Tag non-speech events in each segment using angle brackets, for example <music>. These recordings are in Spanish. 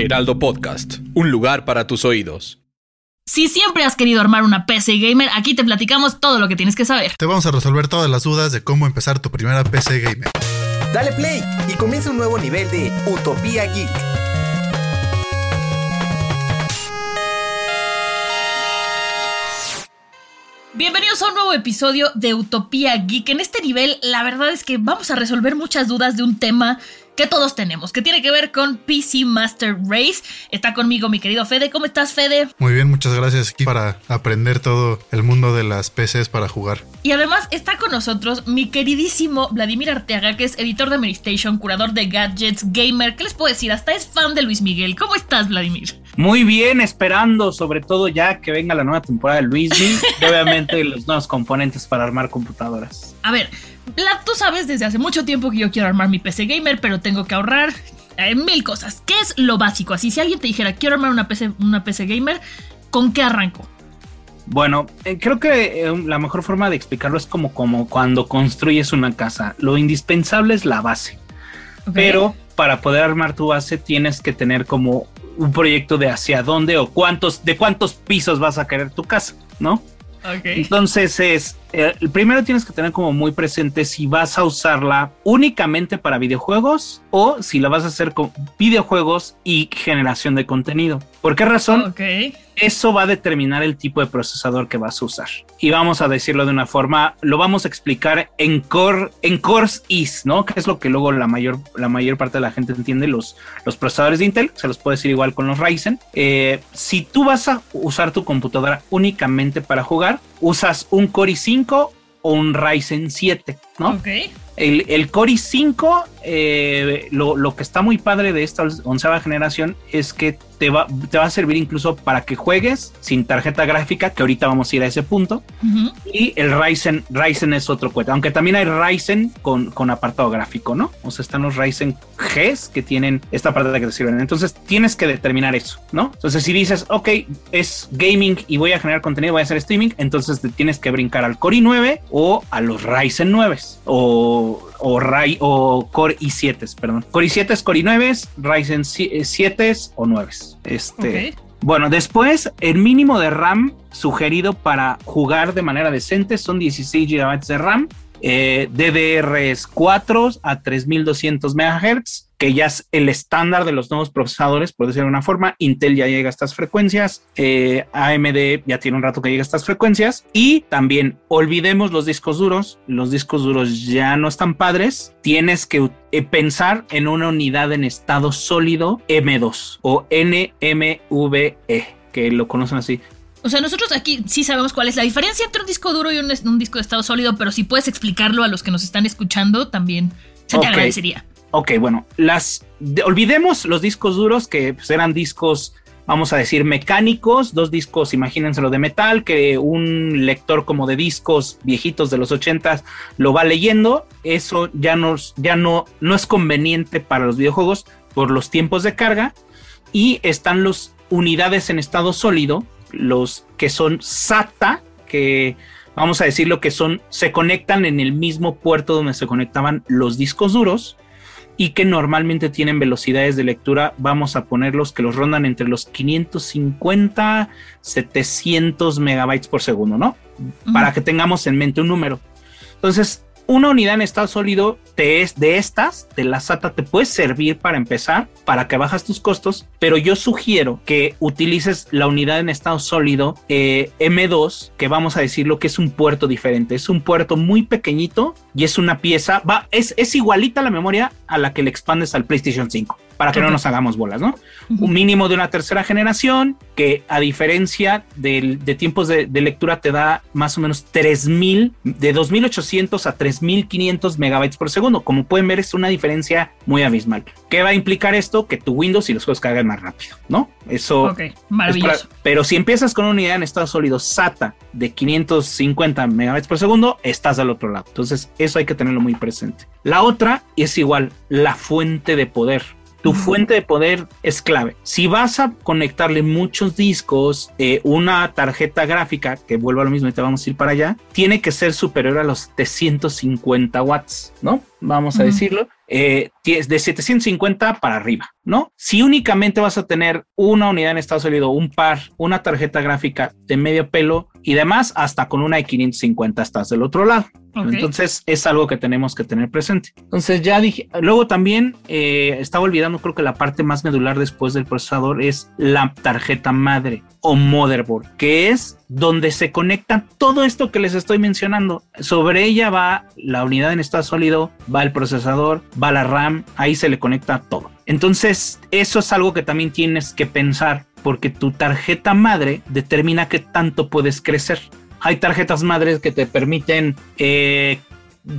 Heraldo Podcast, un lugar para tus oídos. Si siempre has querido armar una PC gamer, aquí te platicamos todo lo que tienes que saber. Te vamos a resolver todas las dudas de cómo empezar tu primera PC gamer. Dale play y comienza un nuevo nivel de Utopía Geek. Bienvenidos a un nuevo episodio de Utopía Geek. En este nivel, la verdad es que vamos a resolver muchas dudas de un tema que todos tenemos, que tiene que ver con PC Master Race. Está conmigo mi querido Fede. ¿Cómo estás, Fede? Muy bien, muchas gracias aquí para aprender todo el mundo de las PCs para jugar. Y además está con nosotros mi queridísimo Vladimir Arteaga, que es editor de Medistation, curador de gadgets, gamer. ¿Qué les puedo decir? Hasta es fan de Luis Miguel. ¿Cómo estás, Vladimir? Muy bien, esperando sobre todo ya que venga la nueva temporada de Luismi y obviamente <laughs> los nuevos componentes para armar computadoras. A ver, la- tú sabes desde hace mucho tiempo que yo quiero armar mi PC gamer, pero tengo que ahorrar eh, mil cosas. ¿Qué es lo básico? Así, si alguien te dijera, quiero armar una PC, una PC gamer, ¿con qué arranco? Bueno, eh, creo que eh, la mejor forma de explicarlo es como, como cuando construyes una casa. Lo indispensable es la base, pero para poder armar tu base tienes que tener como un proyecto de hacia dónde o cuántos, de cuántos pisos vas a querer tu casa, ¿no? Entonces es, eh, el primero tienes que tener como muy presente si vas a usarla únicamente para videojuegos o si la vas a hacer con videojuegos y generación de contenido. ¿Por qué razón? Ok. Eso va a determinar el tipo de procesador que vas a usar. Y vamos a decirlo de una forma, lo vamos a explicar en core, en cores is, ¿no? Que es lo que luego la mayor, la mayor parte de la gente entiende, los, los procesadores de Intel, se los puede decir igual con los Ryzen. Eh, si tú vas a usar tu computadora únicamente para jugar, usas un Core i5 o un Ryzen 7, ¿no? Ok. El, el Core i5, eh, lo, lo que está muy padre de esta onceava generación es que te va, te va a servir incluso para que juegues sin tarjeta gráfica, que ahorita vamos a ir a ese punto. Y el Ryzen, Ryzen es otro cuento, aunque también hay Ryzen con, con apartado gráfico, ¿no? O sea, están los Ryzen Gs que tienen esta parte que te sirven. Entonces tienes que determinar eso, ¿no? Entonces si dices, ok, es gaming y voy a generar contenido, voy a hacer streaming, entonces te tienes que brincar al Core i9 o a los Ryzen 9 o, o, Ry- o Core i7, perdón. Core i7, Core i9, Ryzen 7 o 9. Este, bueno, después el mínimo de RAM sugerido para jugar de manera decente son 16 GB de RAM, eh, DDR4 a 3200 MHz, que ya es el estándar de los nuevos procesadores, por decirlo de una forma. Intel ya llega a estas frecuencias, eh, AMD ya tiene un rato que llega a estas frecuencias. Y también olvidemos los discos duros, los discos duros ya no están padres. Tienes que eh, pensar en una unidad en estado sólido M2 o NMVE, que lo conocen así. O sea, nosotros aquí sí sabemos cuál es la diferencia entre un disco duro y un, un disco de estado sólido, pero si puedes explicarlo a los que nos están escuchando, también se te agradecería. Ok, bueno, las de- olvidemos los discos duros que pues, eran discos, vamos a decir, mecánicos, dos discos, imagínenselo de metal, que un lector como de discos viejitos de los 80 lo va leyendo. Eso ya, nos, ya no, no es conveniente para los videojuegos por los tiempos de carga. Y están los unidades en estado sólido, los que son SATA, que vamos a decir lo que son, se conectan en el mismo puerto donde se conectaban los discos duros y que normalmente tienen velocidades de lectura, vamos a ponerlos que los rondan entre los 550, 700 megabytes por segundo, ¿no? Para que tengamos en mente un número. Entonces, una unidad en estado sólido te es de estas, de la SATA, te puede servir para empezar, para que bajas tus costos, pero yo sugiero que utilices la unidad en estado sólido eh, M2, que vamos a decir lo que es un puerto diferente. Es un puerto muy pequeñito y es una pieza, es, es igualita la memoria a la que le expandes al PlayStation 5, para que no nos hagamos bolas, ¿no? Un mínimo de una tercera generación, que a diferencia del- de tiempos de, de lectura te da más o menos 3000, de 2800 a 1500 megabytes por segundo. Como pueden ver, es una diferencia muy abismal. ¿Qué va a implicar esto? Que tu Windows y los juegos carguen más rápido, ¿no? Eso. Ok, maravilloso. pero si empiezas con una unidad en estado sólido SATA de 550 megabytes por segundo, estás al otro lado. Entonces, eso hay que tenerlo muy presente. La otra es igual, la fuente de poder. Tu fuente de poder es clave. Si vas a conectarle muchos discos, eh, una tarjeta gráfica, que vuelvo a lo mismo y te vamos a ir para allá, tiene que ser superior a los 350 watts, ¿no? Vamos a decirlo. Eh, de 750 para arriba, ¿no? Si únicamente vas a tener una unidad en estado sólido, un par, una tarjeta gráfica de medio pelo y demás, hasta con una de 550 estás del otro lado. Entonces es algo que tenemos que tener presente. Entonces ya dije, luego también eh, estaba olvidando, creo que la parte más medular después del procesador es la tarjeta madre o motherboard, que es donde se conecta todo esto que les estoy mencionando. Sobre ella va la unidad en estado sólido, va el procesador, va la RAM, ahí se le conecta todo. Entonces, eso es algo que también tienes que pensar porque tu tarjeta madre determina qué tanto puedes crecer. Hay tarjetas madres que te permiten eh,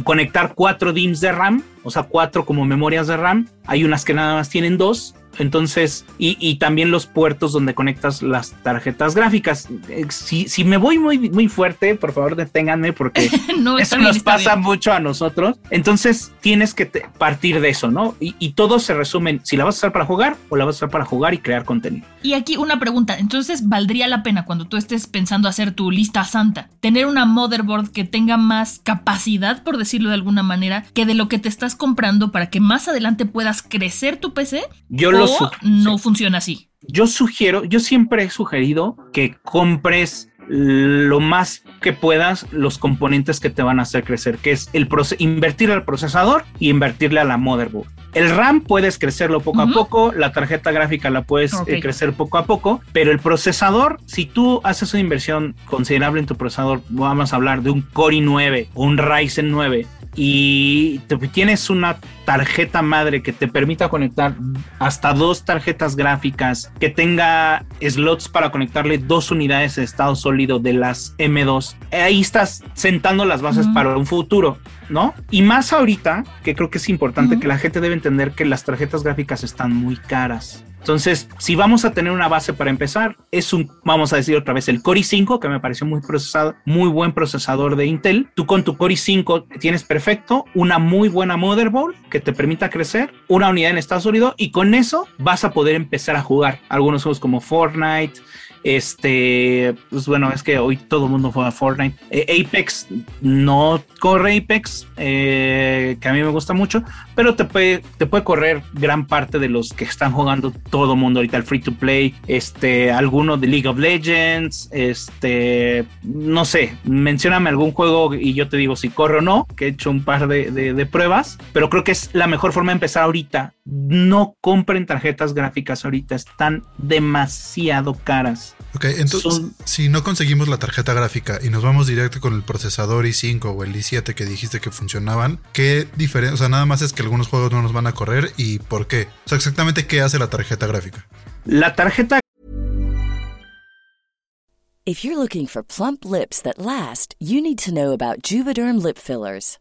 conectar cuatro DIMMs de RAM, o sea, cuatro como memorias de RAM. Hay unas que nada más tienen dos entonces, y, también los puertos donde conectas las tarjetas gráficas. Eh, si, me voy muy, muy fuerte, por favor deténganme porque <laughs> eso nos pasa mucho a nosotros. Entonces, tienes que partir de eso, ¿no? Y, todo se resume en si la vas a usar para jugar o la vas a usar para jugar y crear contenido. Y aquí una pregunta. Entonces, ¿valdría la pena cuando tú estés pensando hacer tu lista santa, tener una motherboard que tenga más capacidad, por decirlo de alguna manera, que de lo que te estás comprando para que más adelante puedas crecer tu PC? Yo lo no funciona así. Yo sugiero, yo siempre he sugerido que compres lo más que puedas los componentes que te van a hacer crecer, que es el invertir al procesador y invertirle a la motherboard. El RAM puedes crecerlo poco a poco, la tarjeta gráfica la puedes eh, crecer poco a poco, pero el procesador, si tú haces una inversión considerable en tu procesador, vamos a hablar de un Core i9 o un Ryzen 9 y tienes una tarjeta madre que te permita conectar hasta dos tarjetas gráficas, que tenga slots para conectarle dos unidades de estado sólido de las M2. Ahí estás sentando las bases para un futuro, ¿no? Y más ahorita, que creo que es importante que la gente debe entender que las tarjetas gráficas están muy caras. Entonces, si vamos a tener una base para empezar, es un, vamos a decir otra vez, el Core i5, que me pareció muy procesado, muy buen procesador de Intel. Tú con tu Core i5 tienes perfecto una muy buena motherboard que te permita crecer, una unidad en estado sólido y con eso vas a poder empezar a jugar algunos juegos como Fortnite, este, pues bueno, es que hoy todo mundo juega Fortnite. Eh, Apex no corre Apex, eh, que a mí me gusta mucho, pero te puede, te puede correr gran parte de los que están jugando todo el mundo ahorita, el free to play, este, alguno de League of Legends, este, no sé, mencióname algún juego y yo te digo si corre o no, que he hecho un par de, de pruebas, pero creo que es la mejor forma de empezar ahorita. No compren tarjetas gráficas ahorita, están demasiado caras. Ok, entonces, si no conseguimos la tarjeta gráfica y nos vamos directo con el procesador i5 o el i7 que dijiste que funcionaban, ¿qué diferencia? O sea, nada más es que algunos juegos no nos van a correr y por qué. O sea, exactamente qué hace la tarjeta gráfica. La tarjeta. If you're looking for plump lips that last, you need to know about Juvederm lip fillers.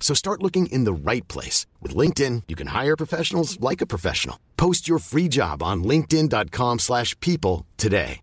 So start looking in the right place. With LinkedIn, you can hire professionals like a professional. Post your free job on linkedin.com slash people today.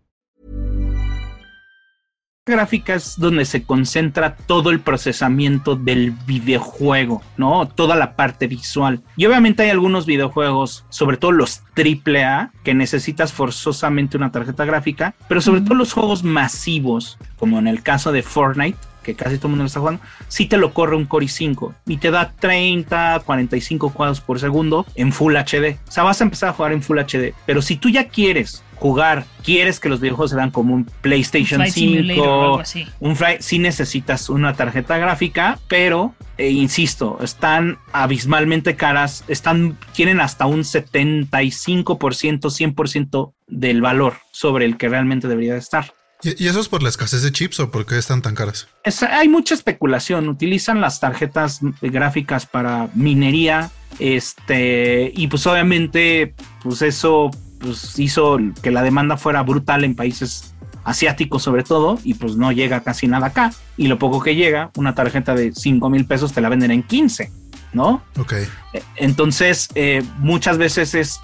Gráficas donde se concentra todo el procesamiento del videojuego, ¿no? Toda la parte visual. Y obviamente hay algunos videojuegos, sobre todo los AAA, que necesitas forzosamente una tarjeta gráfica, pero sobre todo los juegos masivos, como en el caso de Fortnite, que casi todo el mundo lo está jugando, sí te lo corre un Core i5 y te da 30, 45 cuadros por segundo en Full HD. O sea, vas a empezar a jugar en Full HD, pero si tú ya quieres jugar, quieres que los videojuegos se vean como un PlayStation Flight Simulator o 5, algo así. un Flight, sí necesitas una tarjeta gráfica, pero eh, insisto, están abismalmente caras, están, tienen hasta un 75%, 100% del valor sobre el que realmente debería de estar. ¿Y, eso es por la escasez de chips o por qué están tan caras? Es- hay mucha especulación. Utilizan las tarjetas gráficas para minería. Este, y pues obviamente, pues eso pues, hizo que la demanda fuera brutal en países asiáticos sobre todo, y pues no llega casi nada acá. Y lo poco que llega, una tarjeta de 5 mil pesos te la venden en 15, ¿no? Ok. Eh, Entonces, eh, muchas veces es,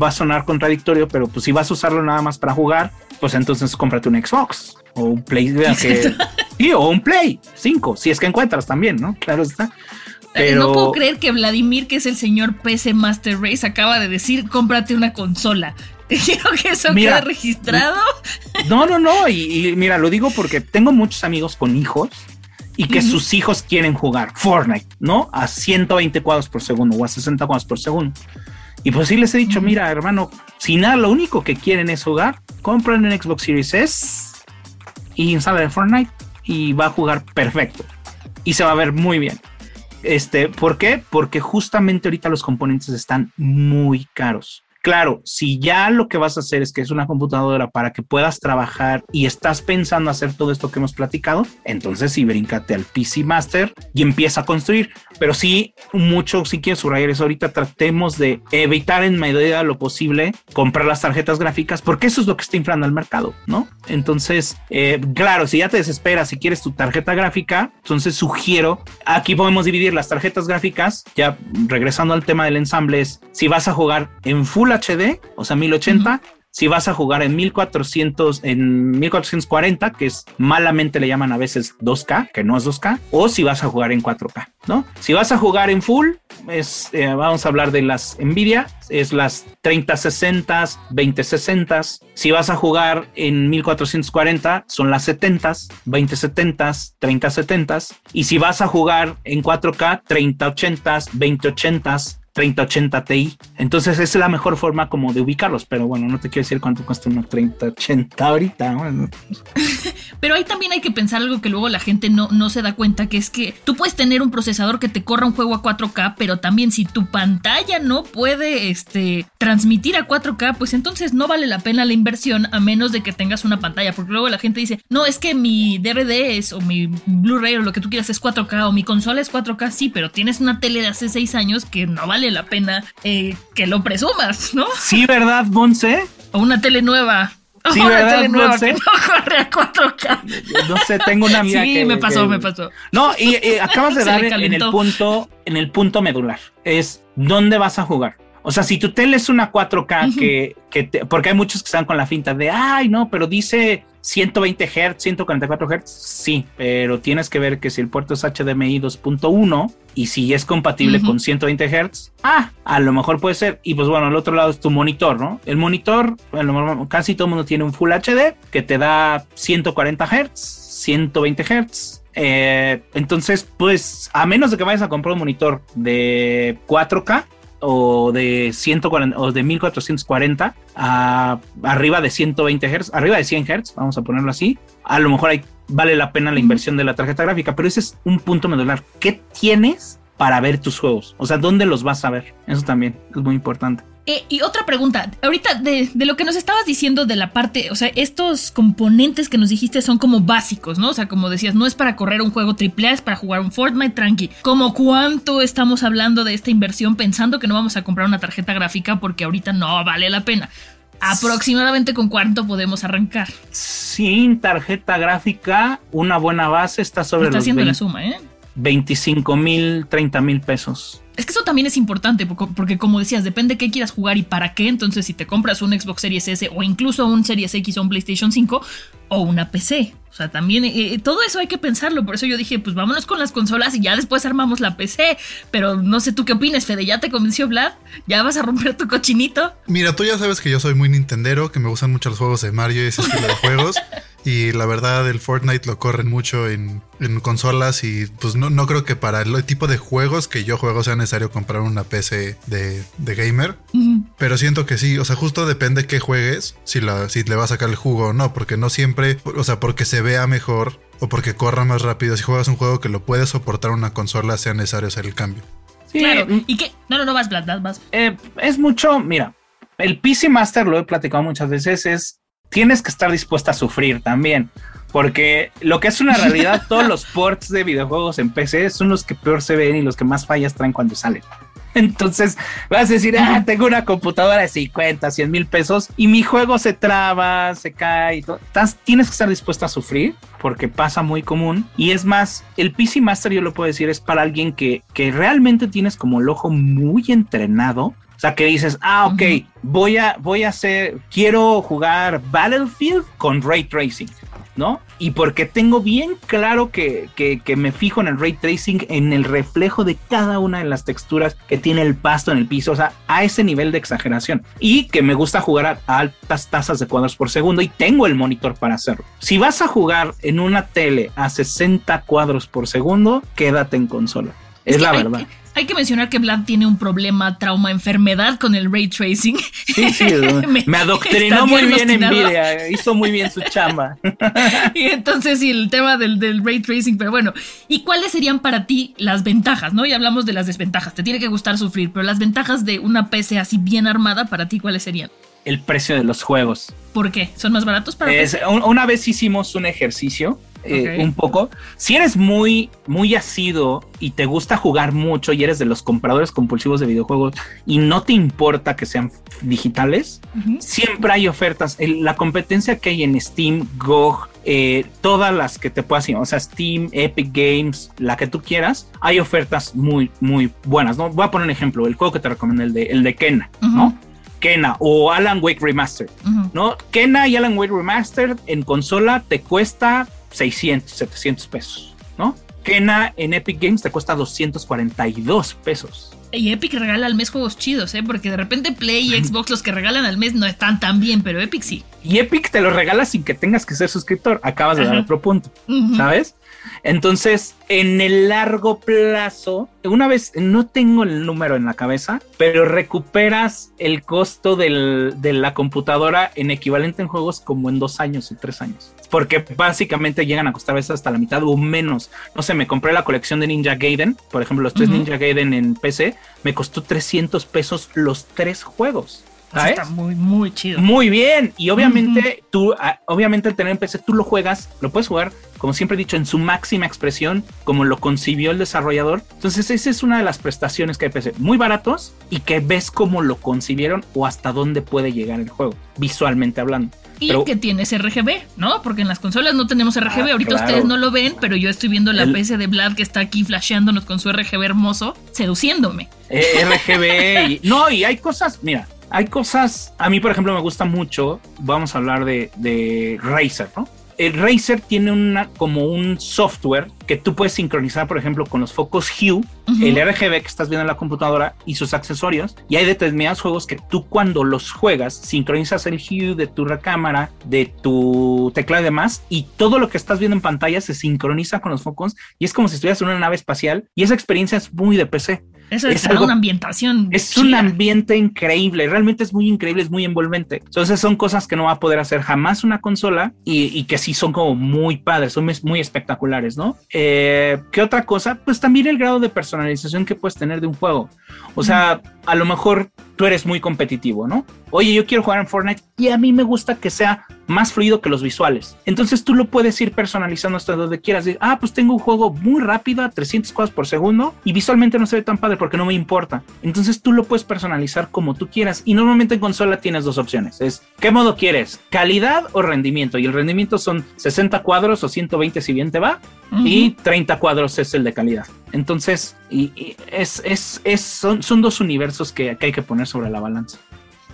va a sonar contradictorio, pero pues si vas a usarlo nada más para jugar, pues entonces cómprate un Xbox o un Play, que, <laughs> sí, o un Play 5, si es que encuentras también, ¿no? Claro está. Pero No puedo creer que Vladimir, que es el señor PC Master Race, acaba de decir cómprate una consola. <laughs> Quiero que eso Mira, quede registrado. <laughs> no, no, no, y, y mira, lo digo porque tengo muchos amigos con hijos y que sus hijos quieren jugar Fortnite, ¿no? A 120 cuadros por segundo o a 60 cuadros por segundo. Y pues sí les he dicho, mira, hermano, si nada, lo único que quieren es jugar, compren un Xbox Series S y instalen Fortnite y va a jugar perfecto. Y se va a ver muy bien. Este, ¿por qué? Porque justamente ahorita los componentes están muy caros. Claro, si ya lo que vas a hacer es que es una computadora para que puedas trabajar y estás pensando hacer todo esto que hemos platicado, entonces sí bríncate al PC Master y empieza a construir. Pero sí, mucho, si quieres subrayar eso ahorita, tratemos de evitar en medida lo posible comprar las tarjetas gráficas porque eso es lo que está inflando el mercado, ¿no? Entonces, eh, claro, si ya te desesperas, si quieres tu tarjeta gráfica, entonces sugiero, aquí podemos dividir las tarjetas gráficas, ya regresando al tema del ensamble, es si vas a jugar en Full HD, o sea, 1080, si vas a jugar en 1400, en 1440, que es malamente le llaman a veces 2K, que no es 2K, o si vas a jugar en 4K, ¿no? Si vas a jugar en full, es, eh, vamos a hablar de las Nvidia, es las 3060, 2060. Si vas a jugar en 1440, son las 70, 2070, 3070. Y si vas a jugar en 4K, 3080, 2080. 3080 Ti. Entonces es la mejor forma como de ubicarlos. Pero bueno, no te quiero decir cuánto cuesta una 3080 ahorita. <laughs> Pero ahí también hay que pensar algo que luego la gente no, no se da cuenta, que es que tú puedes tener un procesador que te corra un juego a 4K, pero también si tu pantalla no puede este, transmitir a 4K, pues entonces no vale la pena la inversión a menos de que tengas una pantalla, porque luego la gente dice, no, es que mi DVD es, o mi Blu-ray o lo que tú quieras es 4K, o mi consola es 4K, sí, pero tienes una tele de hace 6 años que no vale la pena eh, que lo presumas, ¿no? sí, ¿verdad, Monse? O una tele nueva. Sí, <laughs> una ¿verdad, tele nueva Monse? que no corre a 4K. No sé, tengo una amiga Sí, que- me pasó, que- me pasó. No, y, y acabas de dar en el punto, en el punto medular. Es dónde vas a jugar. O sea, si tu tele es una 4K que, que te- porque hay muchos que están con la finta de, ay, no, pero dice 120 Hz, 144 Hz. Sí, pero tienes que ver que si el puerto es HDMI 2.1 y si es compatible con 120 Hz, ah, a lo mejor puede ser. Y pues bueno, al otro lado es tu monitor, ¿no? El monitor, mejor casi todo el mundo tiene un Full HD que te da 140 Hz, 120 Hz. Eh, entonces, pues, a menos de que vayas a comprar un monitor de 4K o de 140 o de 1440 a arriba de 120 Hz, arriba de 100 Hz, vamos a ponerlo así, a lo mejor ahí vale la pena la inversión de la tarjeta gráfica, pero ese es un punto medular. ¿Qué tienes para ver tus juegos? O sea, ¿dónde los vas a ver? Eso también es muy importante. Eh, y otra pregunta, ahorita de, de, lo que nos estabas diciendo de la parte, o sea, estos componentes que nos dijiste son como básicos, ¿no? O sea, como decías, no es para correr un juego AAA, es para jugar un Fortnite tranqui. ¿Cómo cuánto estamos hablando de esta inversión pensando que no vamos a comprar una tarjeta gráfica porque ahorita no vale la pena? Aproximadamente con cuánto podemos arrancar. Sin tarjeta gráfica, una buena base está sobre está haciendo la suma, ¿eh? 25 mil, 30 mil pesos. Es que eso también es importante, porque como decías, depende qué quieras jugar y para qué. Entonces, si te compras un Xbox Series S o incluso un Series X o un PlayStation 5 o una PC. O sea, también eh, eh, todo eso hay que pensarlo. Por eso yo dije, pues vámonos con las consolas y ya después armamos la PC. Pero no sé tú qué opinas, Fede. ¿Ya te convenció Vlad? ¿Ya vas a romper tu cochinito? Mira, tú ya sabes que yo soy muy Nintendero, que me gustan mucho los juegos de Mario y ese estilo de juegos. <laughs> Y la verdad, el Fortnite lo corren mucho en, consolas y pues no, no, creo que para el tipo de juegos que yo juego sea necesario comprar una PC de, gamer. Pero siento que sí, o sea, justo depende qué juegues, si, la, si le va a sacar el jugo o no, porque no siempre, o sea, porque se vea mejor o porque corra más rápido. Si juegas un juego que lo puede soportar una consola, sea necesario hacer el cambio. Sí. Claro, y que, no, no, no vas, Vlad, vas. Eh, es mucho, mira, el PC Master, lo he platicado muchas veces, es tienes que estar dispuesta a sufrir también. Porque lo que es una realidad, <laughs> todos los ports de videojuegos en PC son los que peor se ven y los que más fallas traen cuando salen. <laughs> Entonces vas a decir, ah, tengo una computadora de 50, 100 mil pesos y mi juego se traba, se cae y todo. Tienes que estar dispuesta a sufrir porque pasa muy común. Y es más, el PC Master, yo lo puedo decir, es para alguien que, que realmente tienes como el ojo muy entrenado sea, que dices, ah, ok, voy, a, voy a hacer, quiero jugar Battlefield con ray tracing, ¿no? Y porque tengo bien claro que, que, me fijo en el ray tracing, en el reflejo de cada una de las texturas que tiene el pasto en el piso, o sea, a ese nivel de exageración. Y que me gusta jugar a, altas tasas de cuadros por segundo y tengo el monitor para hacerlo. Si vas a jugar en una tele a 60 cuadros por segundo, quédate en consola. Es, la verdad. Hay que mencionar que Vlad tiene un problema, trauma, enfermedad con el ray tracing. Sí, sí, <laughs> me, adoctrinó muy bien en Nvidia, hizo muy bien su chamba. <laughs> y entonces sí, el tema del, del, ray tracing, pero bueno, ¿y cuáles serían para ti las ventajas? ¿No? Y hablamos de las desventajas, te tiene que gustar sufrir, pero las ventajas de una PC así bien armada, para ti, ¿cuáles serían? El precio de los juegos. ¿Por qué? ¿Son más baratos para es, Una vez hicimos un ejercicio eh, un poco. Si eres muy, muy asido y te gusta jugar mucho y eres de los compradores compulsivos de videojuegos y no te importa que sean digitales, siempre hay ofertas. la competencia que hay en Steam, GOG, eh, todas las que te puedas, o sea, Steam, Epic Games, la que tú quieras, hay ofertas muy, muy buenas, ¿no? Voy a poner un ejemplo, el juego que te recomiendo, el de, el de Kena, ¿no? Kena o Alan Wake Remastered, ¿no? Kena y Alan Wake Remastered en consola te cuesta 600, 700 pesos, ¿no? Kena en Epic Games te cuesta 242 pesos. Y Epic regala al mes juegos chidos, ¿eh? Porque de repente Play y Xbox los que regalan al mes no están tan bien, pero Epic sí. Y Epic te lo regala sin que tengas que ser suscriptor. Acabas de dar otro punto, ¿sabes? Entonces, en el largo plazo, una vez, no tengo el número en la cabeza, pero recuperas el costo de la computadora en equivalente en juegos como en dos años o tres años. Porque básicamente llegan a costar a veces hasta la mitad o menos. No sé, me compré la colección de Ninja Gaiden, por ejemplo, los tres Ninja Gaiden en PC, me costó 300 pesos los tres juegos. Está muy, muy chido. Muy bien. Y obviamente, tú, ah, obviamente, el tener en PC, tú lo juegas, lo puedes jugar, como siempre he dicho, en su máxima expresión, como lo concibió el desarrollador. Entonces, esa es una de las prestaciones que hay PC. Muy baratos y que ves cómo lo concibieron o hasta dónde puede llegar el juego, visualmente hablando. Y que tienes RGB, ¿no? Porque en las consolas no tenemos RGB. Ah, Ahorita ustedes no lo ven, pero yo estoy viendo la PC de Vlad que está aquí flasheándonos con su RGB hermoso, seduciéndome. Eh, RGB y. <laughs> No, y hay cosas, mira, hay cosas, a mí por ejemplo me gusta mucho, vamos a hablar de, de Razer, ¿no? El Razer tiene una, como un software que tú puedes sincronizar, por ejemplo, con los focos Hue, el RGB que estás viendo en la computadora y sus accesorios. Y hay determinados juegos que tú cuando los juegas, sincronizas el Hue de tu recámara, de tu teclado y demás, y todo lo que estás viendo en pantalla se sincroniza con los focos y es como si estuvieras en una nave espacial y esa experiencia es muy de PC. Eso es, una ambientación. Es un ambiente increíble, realmente es muy increíble, es muy envolvente. Entonces son cosas que no va a poder hacer jamás una consola y, que sí son como muy padres, son muy espectaculares, ¿no? Eh, ¿Qué otra cosa? Pues también el grado de personalización que puedes tener de un juego. O sea, a lo mejor tú eres muy competitivo, ¿no? Oye, yo quiero jugar en Fortnite y a mí me gusta que sea más fluido que los visuales. Entonces tú lo puedes ir personalizando hasta donde quieras. Ah, pues tengo un juego muy rápido, a 300 cuadros por segundo y visualmente no se ve tan padre porque no me importa. Entonces tú lo puedes personalizar como tú quieras. Y normalmente en consola tienes dos opciones. Es, ¿qué modo quieres? ¿Calidad o rendimiento? Y el rendimiento son 60 cuadros o 120 si bien te va. Y 30 cuadros es el de calidad. Entonces, y, es, es, es, son, son dos universos que, que hay que poner sobre la balanza.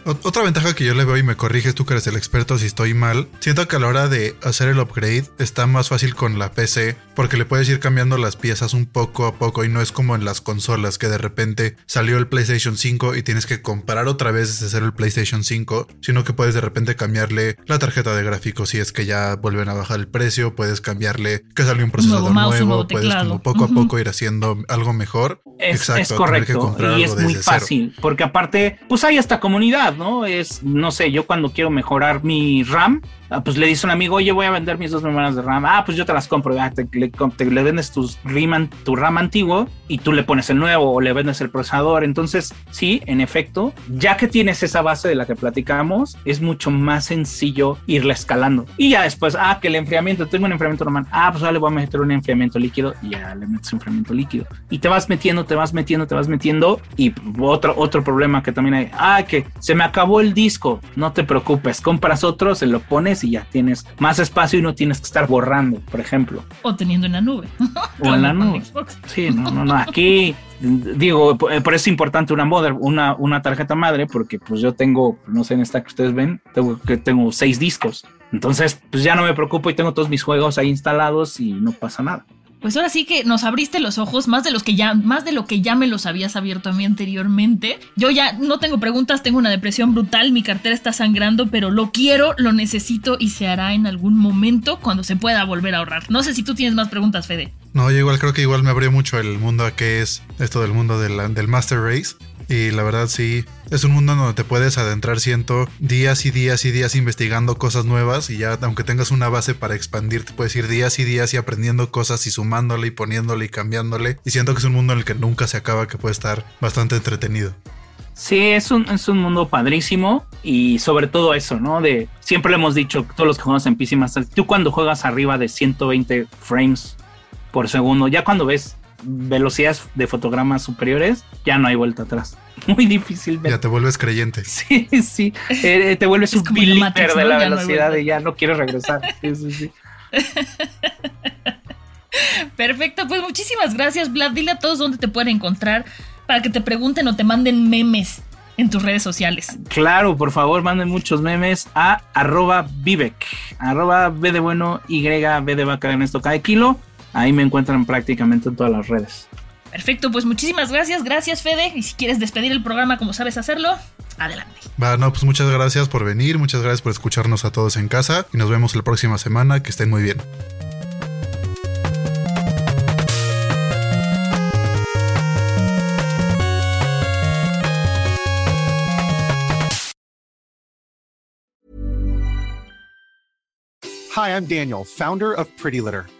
Otra ventaja que yo le veo y me corriges tú que eres el experto si estoy mal, siento que a la hora de hacer el upgrade está más fácil con la PC porque le puedes ir cambiando las piezas un poco a poco y no es como en las consolas que de repente salió el PlayStation 5 y tienes que comprar otra vez desde cero el PlayStation 5, sino que puedes de repente cambiarle la tarjeta de gráficos si es que ya vuelven a bajar el precio, puedes cambiarle que salió un procesador nuevo, puedes como poco a poco ir haciendo algo mejor. Es, Exacto, es correcto y es muy fácil porque aparte pues hay esta comunidad ¿no? Es, no sé, yo cuando quiero mejorar mi RAM, Ah, pues le dice un amigo, oye, voy a vender mis dos memorias de RAM. Ah, pues yo te las compro. te, le, vendes tus RAM, tu RAM antiguo y tú le pones el nuevo o le vendes el procesador. Entonces, sí, en efecto, ya que tienes esa base de la que platicamos, es mucho más sencillo irla escalando. Y ya después, ah, que el enfriamiento, tengo un enfriamiento normal. Ah, pues ahora le voy a meter un enfriamiento líquido y ya le metes enfriamiento líquido. Y te vas metiendo, te vas metiendo, te vas metiendo. Y otro, otro problema que también hay, ah, que se me acabó el disco. No te preocupes, compras otro, se lo pones y ya tienes más espacio y no tienes que estar borrando, por ejemplo. O teniendo en la nube. <laughs> o en la nube. Sí, no, no, no. Aquí <laughs> digo, por eso es importante una mother, una, una tarjeta madre, porque pues yo tengo, no sé en esta que ustedes ven, tengo que tengo seis discos. Entonces, pues ya no me preocupo y tengo todos mis juegos ahí instalados y no pasa nada. Pues ahora sí que nos abriste los ojos más de los que ya más de lo que ya me los habías abierto a mí anteriormente. Yo ya no tengo preguntas, tengo una depresión brutal, mi cartera está sangrando, pero lo quiero, lo necesito y se hará en algún momento cuando se pueda volver a ahorrar. No sé si tú tienes más preguntas, Fede. No, yo igual creo que igual me abrió mucho el mundo a qué es esto del mundo del, del Master Race. Y la verdad sí, es un mundo donde te puedes adentrar, siento, días y días y días investigando cosas nuevas y ya aunque tengas una base para expandir, te puedes ir días y días y aprendiendo cosas y sumándole y poniéndole y cambiándole. Y siento que es un mundo en el que nunca se acaba, que puede estar bastante entretenido. Sí, es un, es un mundo padrísimo y sobre todo eso, ¿no? De siempre le hemos dicho, todos los que jugamos en PC tú cuando juegas arriba de 120 frames por segundo, ya cuando ves velocidades de fotogramas superiores, ya no hay vuelta atrás. <laughs> Muy difícil. Ya te vuelves creyente. <laughs> Sí, sí. Eh, te vuelves un bilíter de la velocidad y ya no quiero regresar. Sí, sí, sí. <laughs> Perfecto, pues muchísimas gracias, Vlad. Dile a todos dónde te pueden encontrar para que te pregunten o te manden memes en tus redes sociales. Claro, por favor, manden muchos memes a arroba Vivek, arroba B de bueno, Y, B de vaca en esto cada kilo. Ahí me encuentran prácticamente en todas las redes. Perfecto, pues muchísimas gracias, gracias Fede. Y si quieres despedir el programa como sabes hacerlo, adelante. Bueno, pues muchas gracias por venir, muchas gracias por escucharnos a todos en casa y nos vemos la próxima semana, que estén muy bien. Hi, I'm Daniel, founder of Pretty Litter.